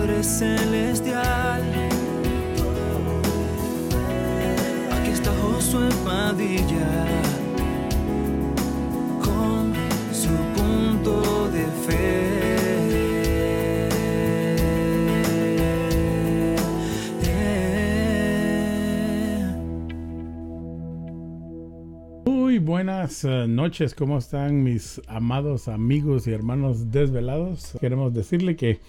Padre Celestial. Aquí está Josué Padilla con su punto de fe. Buenas eh, noches, ¿cómo están mis amados amigos y hermanos desvelados? Queremos decirle que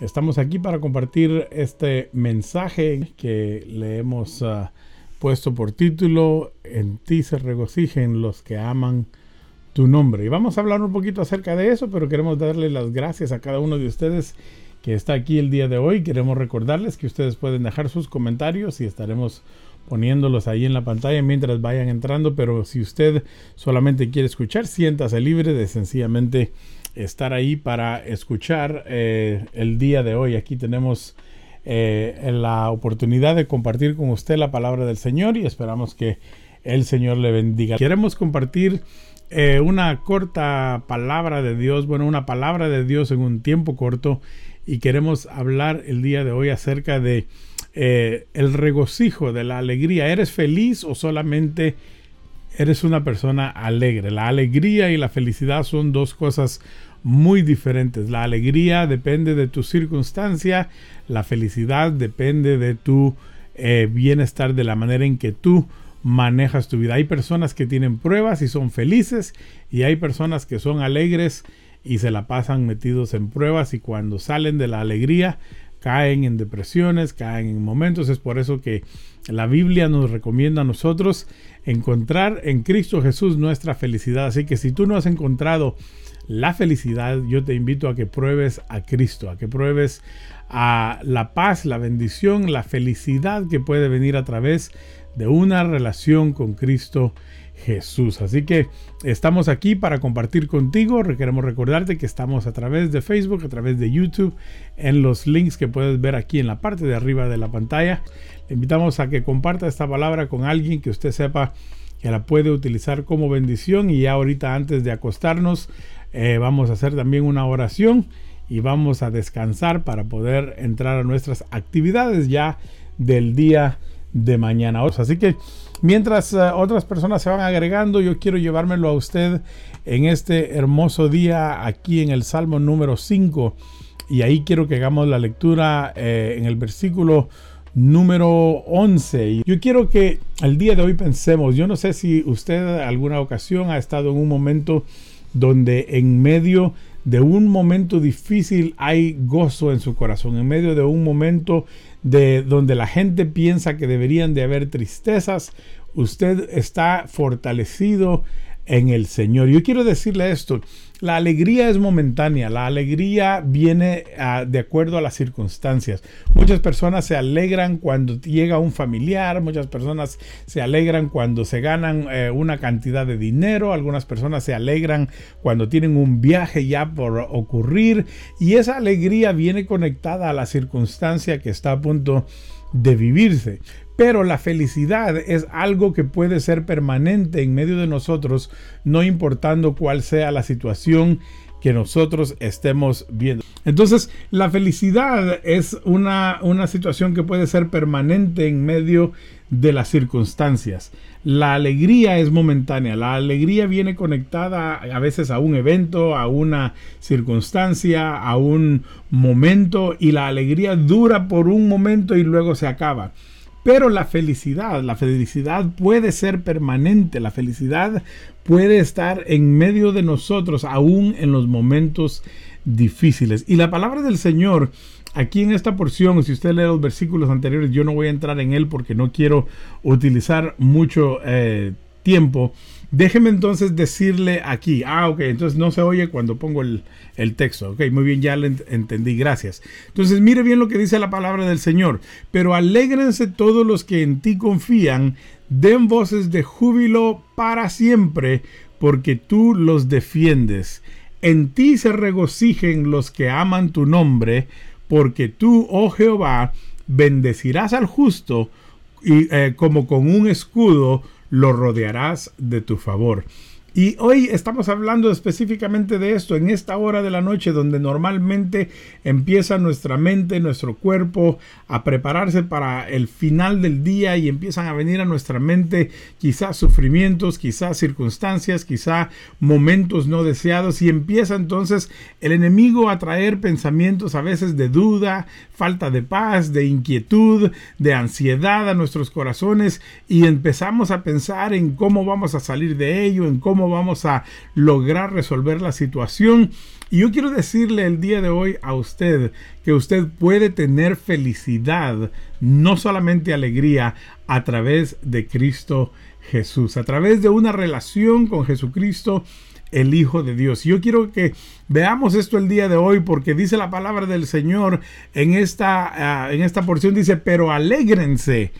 estamos aquí para compartir este mensaje que le hemos ah, puesto por título En ti se regocijen los que aman tu nombre. Y vamos a hablar un poquito acerca de eso, pero queremos darle las gracias a cada uno de ustedes que está aquí el día de hoy. Queremos recordarles que ustedes pueden dejar sus comentarios y estaremos poniéndolos ahí en la pantalla mientras vayan entrando, pero si usted solamente quiere escuchar, siéntase libre de sencillamente estar ahí para escuchar eh, el día de hoy. Aquí tenemos eh, la oportunidad de compartir con usted la palabra del Señor y esperamos que el Señor le bendiga. Queremos compartir eh, una corta palabra de Dios, bueno, una palabra de Dios en un tiempo corto y queremos hablar el día de hoy acerca de el regocijo, de la alegría. ¿Eres feliz o solamente eres una persona alegre? La alegría y la felicidad son dos cosas muy diferentes. La alegría depende de tu circunstancia, la felicidad depende de tu eh, bienestar, de la manera en que tú manejas tu vida. Hay personas que tienen pruebas y son felices y hay personas que son alegres y se la pasan metidos en pruebas y cuando salen de la alegría caen en depresiones, caen en momentos. Es por eso que la Biblia nos recomienda a nosotros encontrar en Cristo Jesús nuestra felicidad. Así que si tú no has encontrado la felicidad, yo te invito a que pruebes a Cristo, a que pruebes a la paz, la bendición, la felicidad que puede venir a través de una relación con Cristo Jesús. Así que estamos aquí para compartir contigo. Queremos recordarte que estamos a través de Facebook, a través de YouTube, en los links que puedes ver aquí en la parte de arriba de la pantalla. Le invitamos a que comparta esta palabra con alguien que usted sepa que la puede utilizar como bendición. Y ya ahorita antes de acostarnos, eh, vamos a hacer también una oración y vamos a descansar para poder entrar a nuestras actividades ya del día de mañana. Así que mientras uh, otras personas se van agregando, yo quiero llevármelo a usted en este hermoso día aquí en el Salmo número 5. Y ahí quiero que hagamos la lectura eh, en el versículo número 11. Yo quiero que el día de hoy pensemos, yo no sé si usted alguna ocasión ha estado en un momento donde en medio de un momento difícil hay gozo en su corazón, en medio de un momento de donde la gente piensa que deberían de haber tristezas, usted está fortalecido en el Señor. Yo quiero decirle esto, la alegría es momentánea, la alegría viene a, de acuerdo a las circunstancias. Muchas personas se alegran cuando llega un familiar, muchas personas se alegran cuando se ganan eh, una cantidad de dinero, algunas personas se alegran cuando tienen un viaje ya por ocurrir y esa alegría viene conectada a la circunstancia que está a punto de vivirse. Pero la felicidad es algo que puede ser permanente en medio de nosotros, no importando cuál sea la situación que nosotros estemos viendo. Entonces, la felicidad es una, una situación que puede ser permanente en medio de las circunstancias. La alegría es momentánea, la alegría viene conectada a veces a un evento, a una circunstancia, a un momento y la alegría dura por un momento y luego se acaba. Pero la felicidad, la felicidad puede ser permanente, la felicidad puede estar en medio de nosotros aún en los momentos difíciles. Y la palabra del Señor aquí en esta porción, si usted lee los versículos anteriores, yo no voy a entrar en él porque no quiero utilizar mucho eh, tiempo, Déjeme entonces decirle aquí, ah, ok, entonces no se oye cuando pongo el, texto, ok, muy bien, ya lo entendí, gracias. Entonces mire bien lo que dice la palabra del Señor, pero alégrense todos los que en ti confían, den voces de júbilo para siempre, porque tú los defiendes. En ti se regocijen los que aman tu nombre, porque tú, oh Jehová, bendecirás al justo y eh, como con un escudo lo rodearás de tu favor. Y hoy estamos hablando específicamente de esto, en esta hora de la noche donde normalmente empieza nuestra mente, nuestro cuerpo a prepararse para el final del día y empiezan a venir a nuestra mente quizás sufrimientos, quizás circunstancias, quizás momentos no deseados. Y empieza entonces el enemigo a traer pensamientos a veces de duda, falta de paz, de inquietud, de ansiedad a nuestros corazones. Y empezamos a pensar en cómo vamos a salir de ello, en cómo vamos a lograr resolver la situación. Y yo quiero decirle el día de hoy a usted que usted puede tener felicidad, no solamente alegría, a través de Cristo Jesús, a través de una relación con Jesucristo, el Hijo de Dios. Yo quiero que veamos esto el día de hoy porque dice la palabra del Señor en esta, ah, en esta porción, dice, pero alégrense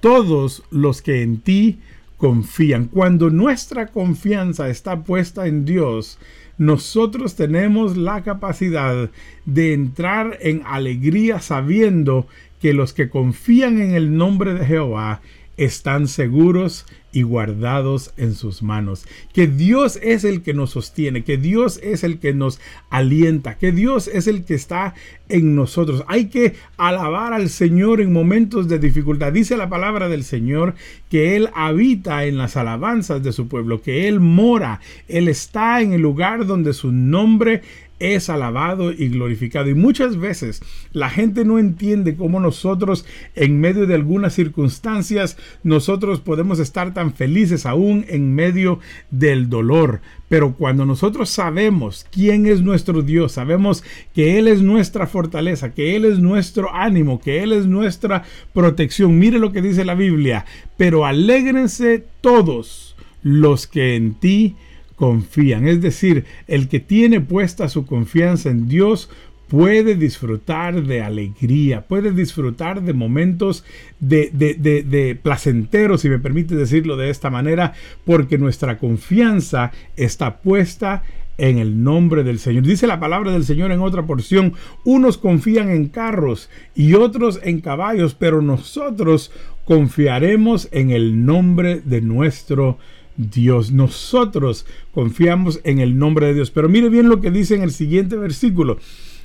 todos los que en ti confían. Cuando nuestra confianza está puesta en Dios, nosotros tenemos la capacidad de entrar en alegría sabiendo que los que confían en el nombre de Jehová están seguros y guardados en sus manos. Que Dios es el que nos sostiene, que Dios es el que nos alienta, que Dios es el que está en nosotros. Hay que alabar al Señor en momentos de dificultad. Dice la palabra del Señor que Él habita en las alabanzas de su pueblo, que Él mora, Él está en el lugar donde su nombre es alabado y glorificado. Y muchas veces la gente no entiende cómo nosotros en medio de algunas circunstancias nosotros podemos estar tan felices aún en medio del dolor. Pero cuando nosotros sabemos quién es nuestro Dios, sabemos que Él es nuestra fortaleza, que Él es nuestro ánimo, que Él es nuestra protección. Mire lo que dice la Biblia. Pero alégrense todos los que en ti confían. Es decir, el que tiene puesta su confianza en Dios puede disfrutar de alegría, puede disfrutar de momentos de, de, placenteros, si me permite decirlo de esta manera, porque nuestra confianza está puesta en el nombre del Señor. Dice la palabra del Señor en otra porción, unos confían en carros y otros en caballos, pero nosotros confiaremos en el nombre de nuestro Dios. Nosotros confiamos en el nombre de Dios. Pero mire bien lo que dice en el siguiente versículo.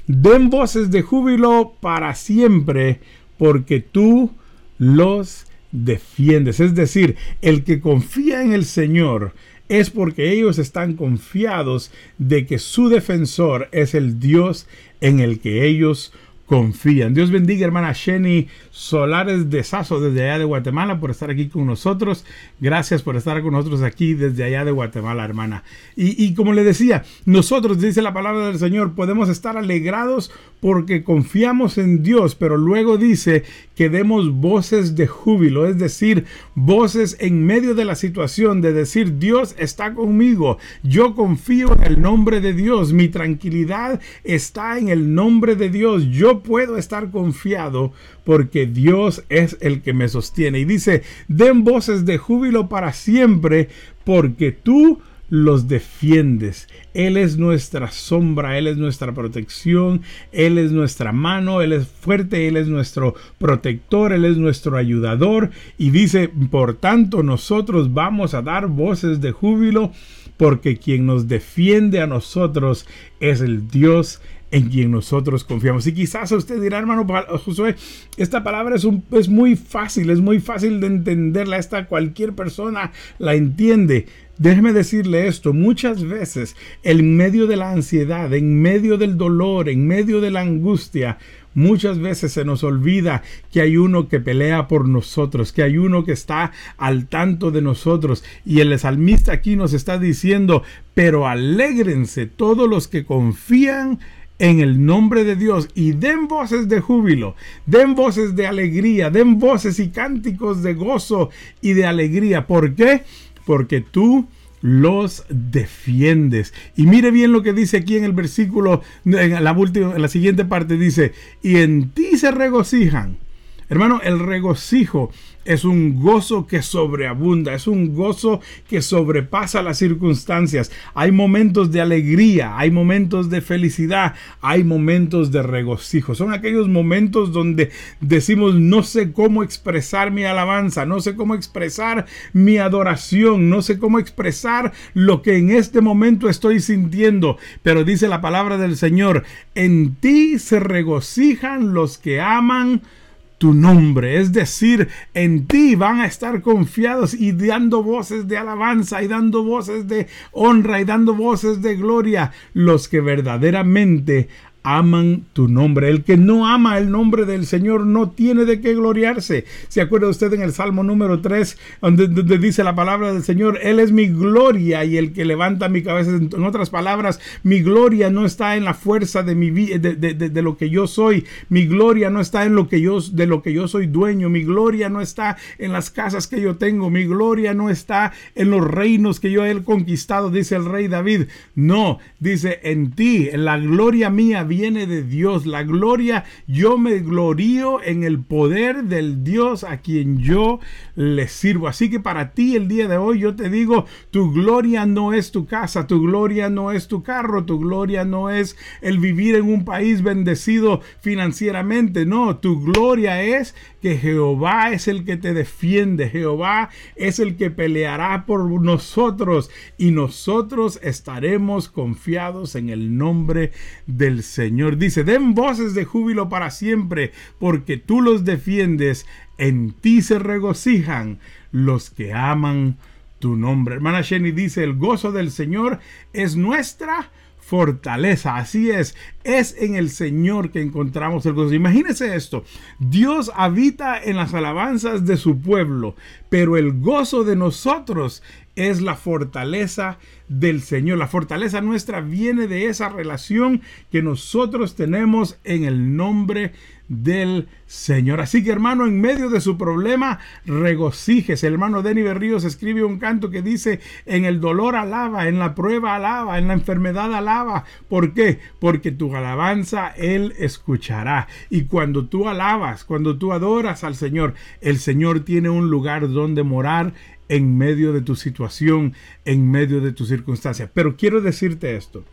Den voces de júbilo para siempre, porque tú los defiendes. Es decir, el que confía en el Señor es porque ellos están confiados de que su defensor es el Dios en el que ellos confían. Dios bendiga, hermana Jenny Solares de Sazo desde allá de Guatemala por estar aquí con nosotros. Gracias por estar con nosotros aquí desde allá de Guatemala, hermana. Y, y como le decía, nosotros, dice la palabra del Señor, podemos estar alegrados porque confiamos en Dios, pero luego dice que demos voces de júbilo, es decir, voces en medio de la situación de decir, Dios está conmigo, yo confío en el nombre de Dios, mi tranquilidad está en el nombre de Dios, yo puedo estar confiado porque Dios es el que me sostiene. Y dice, den voces de júbilo para siempre, porque tú los defiendes. Él es nuestra sombra, Él es nuestra protección, Él es nuestra mano, Él es fuerte, Él es nuestro protector, Él es nuestro ayudador. Y dice, por tanto, nosotros vamos a dar voces de júbilo porque quien nos defiende a nosotros es el Dios en quien nosotros confiamos. Y quizás usted dirá, hermano Josué, esta palabra es, es muy fácil, es muy fácil de entenderla, esta cualquier persona la entiende. Déjeme decirle esto, muchas veces en medio de la ansiedad, en medio del dolor, en medio de la angustia, muchas veces se nos olvida que hay uno que pelea por nosotros, que hay uno que está al tanto de nosotros. Y el salmista aquí nos está diciendo, pero alégrense todos los que confían en el nombre de Dios y den voces de júbilo, den voces de alegría, den voces y cánticos de gozo y de alegría. ¿Por qué? Porque tú los defiendes. Y mire bien lo que dice aquí en el versículo, en la, última, en la siguiente parte dice, y en ti se regocijan. Hermano, el regocijo es un gozo que sobreabunda, es un gozo que sobrepasa las circunstancias. Hay momentos de alegría, hay momentos de felicidad, hay momentos de regocijo. Son aquellos momentos donde decimos no sé cómo expresar mi alabanza, no sé cómo expresar mi adoración, no sé cómo expresar lo que en este momento estoy sintiendo. Pero dice la palabra del Señor, en ti se regocijan los que aman tu nombre. Es decir, en ti van a estar confiados y dando voces de alabanza y dando voces de honra y dando voces de gloria los que verdaderamente aman tu nombre. El que no ama el nombre del Señor no tiene de qué gloriarse. ¿Se acuerda usted en el Salmo número 3, donde, dice la palabra del Señor? Él es mi gloria y el que levanta mi cabeza. En otras palabras, mi gloria no está en la fuerza de, mi, de, de, lo que yo soy. Mi gloria no está en lo que yo, de lo que yo soy dueño. Mi gloria no está en las casas que yo tengo. Mi gloria no está en los reinos que yo he conquistado, dice el rey David. No, dice en ti, en la gloria mía viene de Dios. La gloria, yo me glorío en el poder del Dios a quien yo le sirvo. Así que para ti el día de hoy yo te digo, tu gloria no es tu casa, tu gloria no es tu carro, tu gloria no es el vivir en un país bendecido financieramente. No, tu gloria es que Jehová es el que te defiende. Jehová es el que peleará por nosotros y nosotros estaremos confiados en el nombre del Señor. Señor dice, den voces de júbilo para siempre, porque tú los defiendes, en ti se regocijan los que aman tu nombre. Hermana Jenny dice, el gozo del Señor es nuestra fortaleza. Así es, es en el Señor que encontramos el gozo. Imagínese esto, Dios habita en las alabanzas de su pueblo, pero el gozo de nosotros es la fortaleza del Señor. La fortaleza nuestra viene de esa relación que nosotros tenemos en el nombre del Señor. Así que hermano, en medio de su problema, regocíjese. El hermano Denny Berríos escribe un canto que dice, en el dolor alaba, en la prueba alaba, en la enfermedad alaba. ¿Por qué? Porque tu alabanza Él escuchará. Y cuando tú alabas, cuando tú adoras al Señor, el Señor tiene un lugar donde morar en medio de tu situación, en medio de tu circunstancia. Pero quiero decirte esto.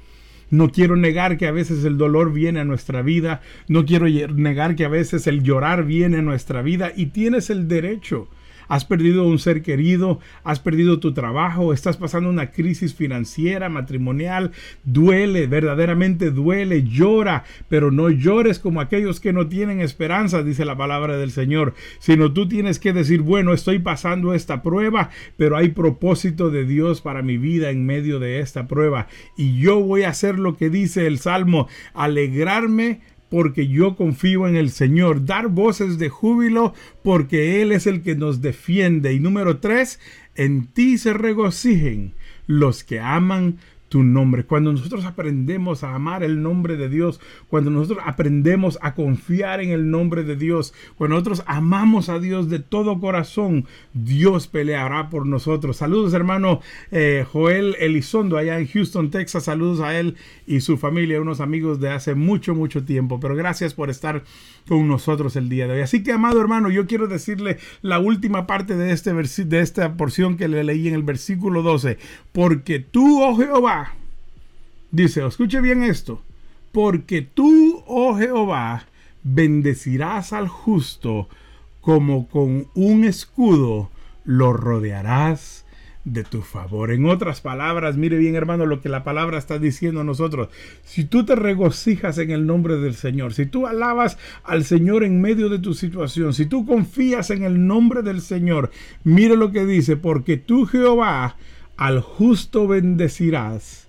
No quiero negar que a veces el dolor viene a nuestra vida. No quiero negar que a veces el llorar viene a nuestra vida. Y tienes el derecho has perdido un ser querido, has perdido tu trabajo, estás pasando una crisis financiera, matrimonial, duele, verdaderamente duele, llora, pero no llores como aquellos que no tienen esperanza, dice la palabra del Señor, sino tú tienes que decir, bueno, estoy pasando esta prueba, pero hay propósito de Dios para mi vida en medio de esta prueba y yo voy a hacer lo que dice el Salmo, alegrarme porque yo confío en el Señor. Dar voces de júbilo porque Él es el que nos defiende. Y número tres, en ti se regocijen los que aman tu nombre. Cuando nosotros aprendemos a amar el nombre de Dios, cuando nosotros aprendemos a confiar en el nombre de Dios, cuando nosotros amamos a Dios de todo corazón, Dios peleará por nosotros. Saludos hermano eh, Joel Elizondo allá en Houston, Texas. Saludos a él y su familia, unos amigos de hace mucho, mucho tiempo. Pero gracias por estar con nosotros el día de hoy. Así que, amado hermano, yo quiero decirle la última parte de, este de esta porción que le leí en el versículo 12. Porque tú, oh Jehová, dice, escuche bien esto, porque tú, oh Jehová, bendecirás al justo como con un escudo lo rodearás de tu favor. En otras palabras, mire bien hermano lo que la palabra está diciendo a nosotros. Si tú te regocijas en el nombre del Señor, si tú alabas al Señor en medio de tu situación, si tú confías en el nombre del Señor, mire lo que dice, porque tú Jehová al justo bendecirás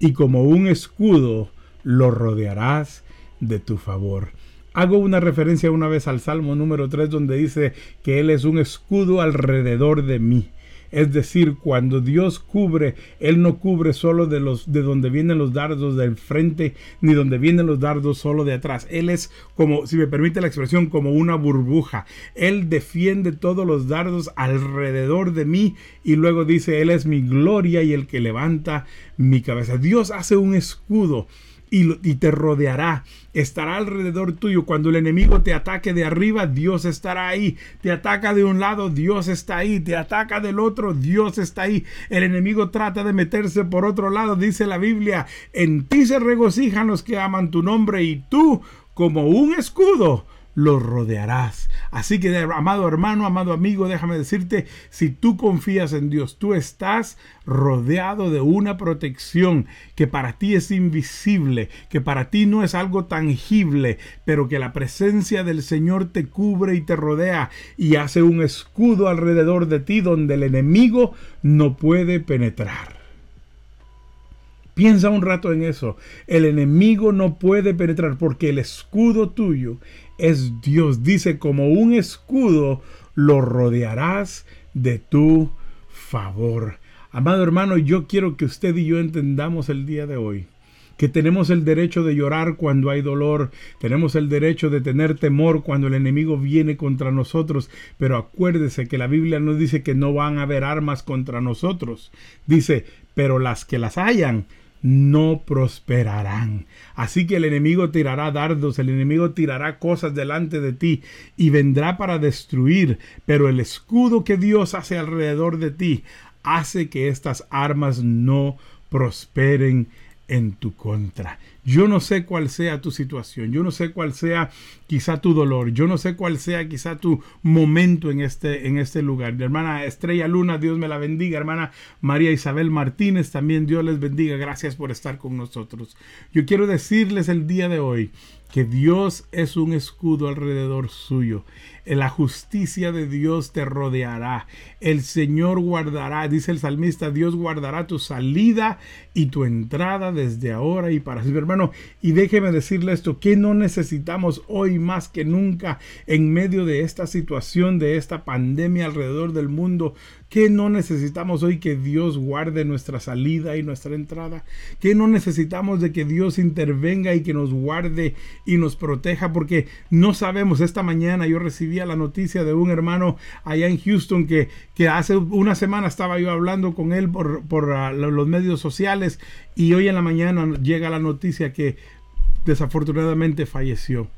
y como un escudo lo rodearás de tu favor. Hago una referencia una vez al Salmo número 3 donde dice que Él es un escudo alrededor de mí. Es decir, cuando Dios cubre, Él no cubre solo de los de donde vienen los dardos del frente, ni donde vienen los dardos solo de atrás. Él es como, si me permite la expresión, como una burbuja. Él defiende todos los dardos alrededor de mí y luego dice, Él es mi gloria y el que levanta mi cabeza. Dios hace un escudo y, te rodeará, estará alrededor tuyo. Cuando el enemigo te ataque de arriba, Dios estará ahí. Te ataca de un lado, Dios está ahí. Te ataca del otro, Dios está ahí. El enemigo trata de meterse por otro lado, dice la Biblia. En ti se regocijan los que aman tu nombre y tú, como un escudo, los rodearás. Así que, amado hermano, amado amigo, déjame decirte, si tú confías en Dios, tú estás rodeado de una protección que para ti es invisible, que para ti no es algo tangible, pero que la presencia del Señor te cubre y te rodea y hace un escudo alrededor de ti donde el enemigo no puede penetrar. Piensa un rato en eso. El enemigo no puede penetrar porque el escudo tuyo es Dios. Dice, como un escudo lo rodearás de tu favor. Amado hermano, yo quiero que usted y yo entendamos el día de hoy que tenemos el derecho de llorar cuando hay dolor, tenemos el derecho de tener temor cuando el enemigo viene contra nosotros, pero acuérdese que la Biblia nos dice que no van a haber armas contra nosotros. Dice, pero las que las hayan no prosperarán. Así que el enemigo tirará dardos, el enemigo tirará cosas delante de ti y vendrá para destruir, pero el escudo que Dios hace alrededor de ti hace que estas armas no prosperen en tu contra. Yo no sé cuál sea tu situación, yo no sé cuál sea quizá tu dolor, yo no sé cuál sea quizá tu momento en este, en este lugar. hermana Estrella Luna, Dios me la bendiga. Hermana María Isabel Martínez, también Dios les bendiga. Gracias por estar con nosotros. Yo quiero decirles el día de hoy que Dios es un escudo alrededor suyo. La justicia de Dios te rodeará. El Señor guardará, dice el salmista, Dios guardará tu salida y tu entrada desde ahora y para siempre. Hermano, y déjeme decirle esto, que no necesitamos hoy más que nunca en medio de esta situación, de esta pandemia alrededor del mundo, que no necesitamos hoy que Dios guarde nuestra salida y nuestra entrada, que no necesitamos de que Dios intervenga y que nos guarde y nos proteja, porque no sabemos, esta mañana yo la noticia de un hermano allá en Houston que, que hace una semana estaba yo hablando con él por, por uh, los medios sociales y hoy en la mañana llega la noticia que desafortunadamente falleció.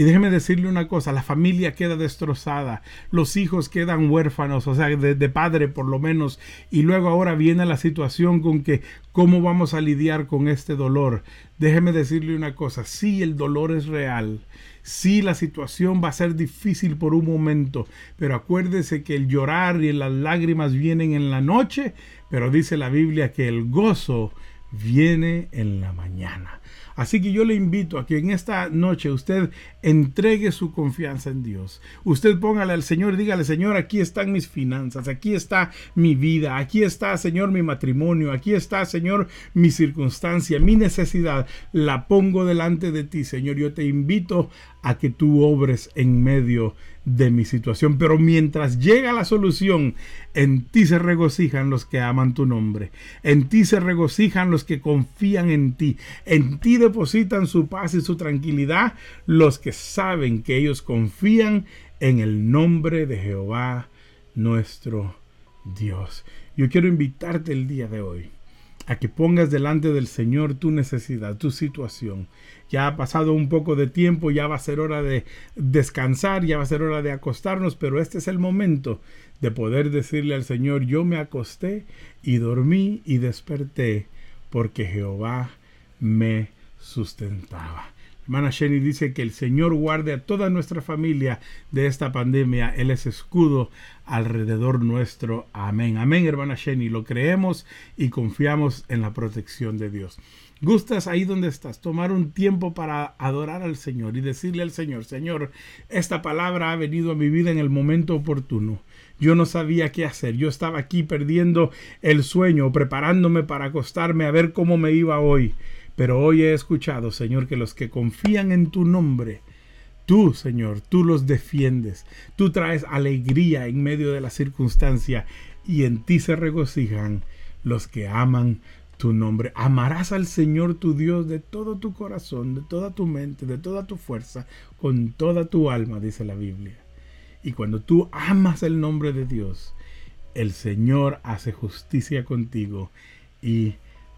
Y déjeme decirle una cosa, la familia queda destrozada, los hijos quedan huérfanos, o sea, de, padre por lo menos, y luego ahora viene la situación con que cómo vamos a lidiar con este dolor. Déjeme decirle una cosa, sí el dolor es real, sí la situación va a ser difícil por un momento, pero acuérdese que el llorar y las lágrimas vienen en la noche, pero dice la Biblia que el gozo viene en la mañana. Así que yo le invito a que en esta noche usted entregue su confianza en Dios. Usted póngale al Señor, dígale, Señor, aquí están mis finanzas, aquí está mi vida, aquí está, Señor, mi matrimonio, aquí está, Señor, mi circunstancia, mi necesidad. La pongo delante de ti, Señor. Yo te invito a que tú obres en medio de mi situación. Pero mientras llega la solución, en ti se regocijan los que aman tu nombre. En ti se regocijan los que confían en ti. En ti depositan su paz y su tranquilidad los que saben que ellos confían en el nombre de Jehová nuestro Dios. Yo quiero invitarte el día de hoy a que pongas delante del Señor tu necesidad, tu situación. Ya ha pasado un poco de tiempo, ya va a ser hora de descansar, ya va a ser hora de acostarnos, pero este es el momento de poder decirle al Señor, yo me acosté y dormí y desperté porque Jehová me sustentaba. Hermana Sheni dice que el Señor guarde a toda nuestra familia de esta pandemia. Él es escudo alrededor nuestro. Amén. Amén, hermana Sheni. Lo creemos y confiamos en la protección de Dios. Gustas ahí donde estás, tomar un tiempo para adorar al Señor y decirle al Señor, Señor, esta palabra ha venido a mi vida en el momento oportuno. Yo no sabía qué hacer. Yo estaba aquí perdiendo el sueño, preparándome para acostarme a ver cómo me iba hoy. Pero hoy he escuchado, Señor, que los que confían en tu nombre, tú, Señor, tú los defiendes. Tú traes alegría en medio de la circunstancia. y en ti se regocijan los que aman tu nombre. Amarás al Señor tu Dios de todo tu corazón, de toda tu mente, de toda tu fuerza, con toda tu alma, dice la Biblia. Y cuando tú amas el nombre de Dios, el Señor hace justicia contigo y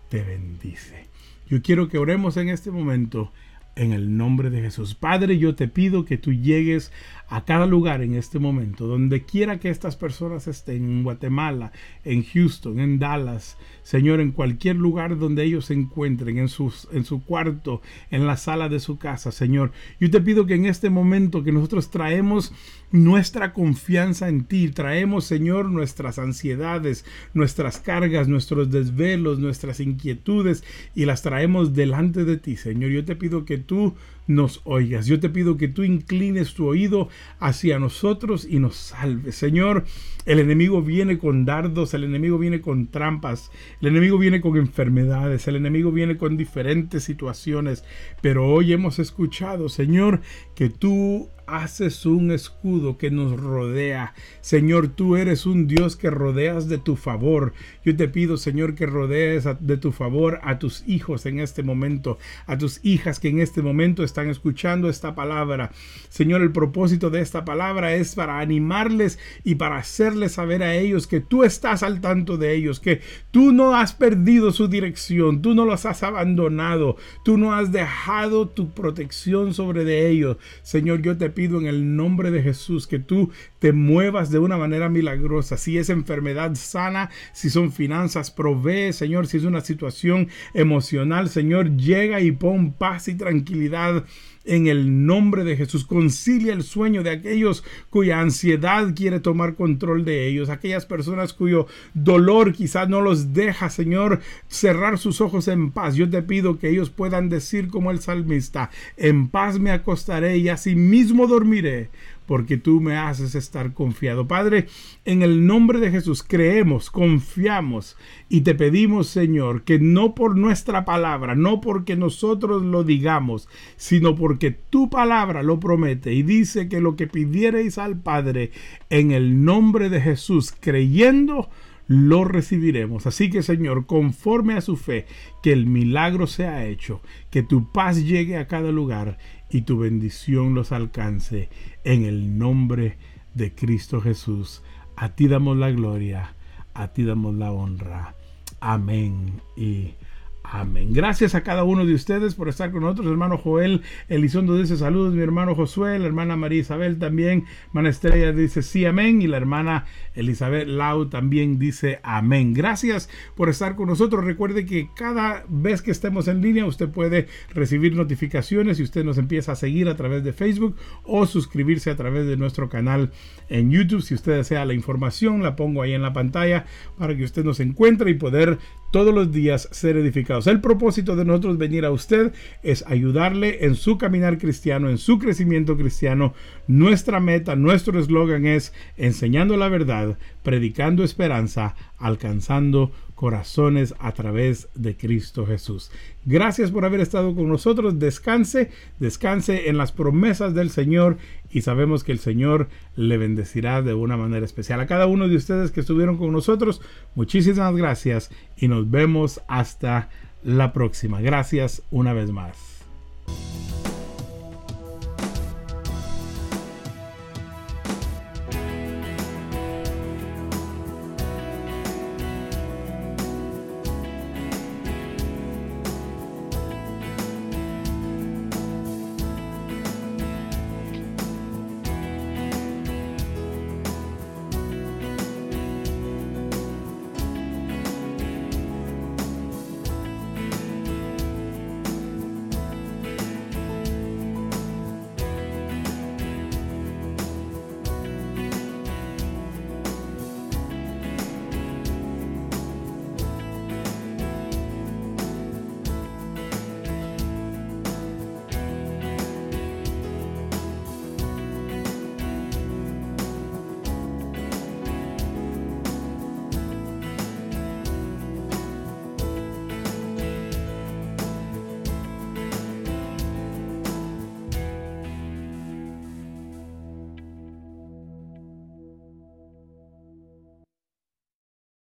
te bendice. Yo quiero que oremos en este momento en el nombre de Jesús. Padre, yo te pido que tú llegues a cada lugar en este momento, donde quiera que estas personas estén, en Guatemala, en Houston, en Dallas, Señor, en cualquier lugar donde ellos se encuentren, en, sus, en su cuarto, en la sala de su casa, Señor. Yo te pido que en este momento que nosotros traemos nuestra confianza en ti, traemos, Señor, nuestras ansiedades, nuestras cargas, nuestros desvelos, nuestras inquietudes y las traemos delante de ti, Señor. Yo te pido que tú nos oigas. Yo te pido que tú inclines tu oído hacia nosotros y nos salves. Señor, el enemigo viene con dardos, el enemigo viene con trampas, el enemigo viene con enfermedades, el enemigo viene con diferentes situaciones. Pero hoy hemos escuchado, Señor, que tú haces un escudo que nos rodea. Señor, tú eres un Dios que rodeas de tu favor. Yo te pido, Señor, que rodees de tu favor a tus hijos en este momento, a tus hijas que en este momento están escuchando esta palabra. Señor, el propósito de esta palabra es para animarles y para hacerles saber a ellos que tú estás al tanto de ellos, que tú no has perdido su dirección, tú no los has abandonado, tú no has dejado tu protección sobre de ellos. Señor, yo te pido en el nombre de Jesús que tú te muevas de una manera milagrosa. Si es enfermedad sana, si son finanzas, provee, Señor. Si es una situación emocional, Señor, llega y pon paz y tranquilidad en el nombre de Jesús. Concilia el sueño de aquellos cuya ansiedad quiere tomar control de ellos, aquellas personas cuyo dolor quizás no los deja, Señor, cerrar sus ojos en paz. Yo te pido que ellos puedan decir como el salmista, en paz me acostaré y así mismo dormiré porque tú me haces estar confiado. Padre, en el nombre de Jesús creemos, confiamos y te pedimos, Señor, que no por nuestra palabra, no porque nosotros lo digamos, sino porque tu palabra lo promete y dice que lo que pidiereis al Padre en el nombre de Jesús, creyendo, lo recibiremos. Así que Señor, conforme a su fe, que el milagro sea hecho, que tu paz llegue a cada lugar y tu bendición los alcance en el nombre de Cristo Jesús. A ti damos la gloria, a ti damos la honra. Amén y Amén. Gracias a cada uno de ustedes por estar con nosotros. Hermano Joel Elizondo dice saludos. Mi hermano Josué, la hermana María Isabel también. Hermana Estrella dice sí, amén. Y la hermana Elizabeth Lau también dice amén. Gracias por estar con nosotros. Recuerde que cada vez que estemos en línea usted puede recibir notificaciones y usted nos empieza a seguir a través de Facebook o suscribirse a través de nuestro canal en YouTube. Si usted desea la información, la pongo ahí en la pantalla para que usted nos encuentre y poder todos los días ser edificados. El propósito de nosotros venir a usted es ayudarle en su caminar cristiano, en su crecimiento cristiano. Nuestra meta, nuestro eslogan es enseñando la verdad, predicando esperanza, alcanzando corazones a través de Cristo Jesús. Gracias por haber estado con nosotros. Descanse, descanse en las promesas del Señor y sabemos que el Señor le bendecirá de una manera especial. A cada uno de ustedes que estuvieron con nosotros, muchísimas gracias y nos vemos hasta la próxima. Gracias una vez más.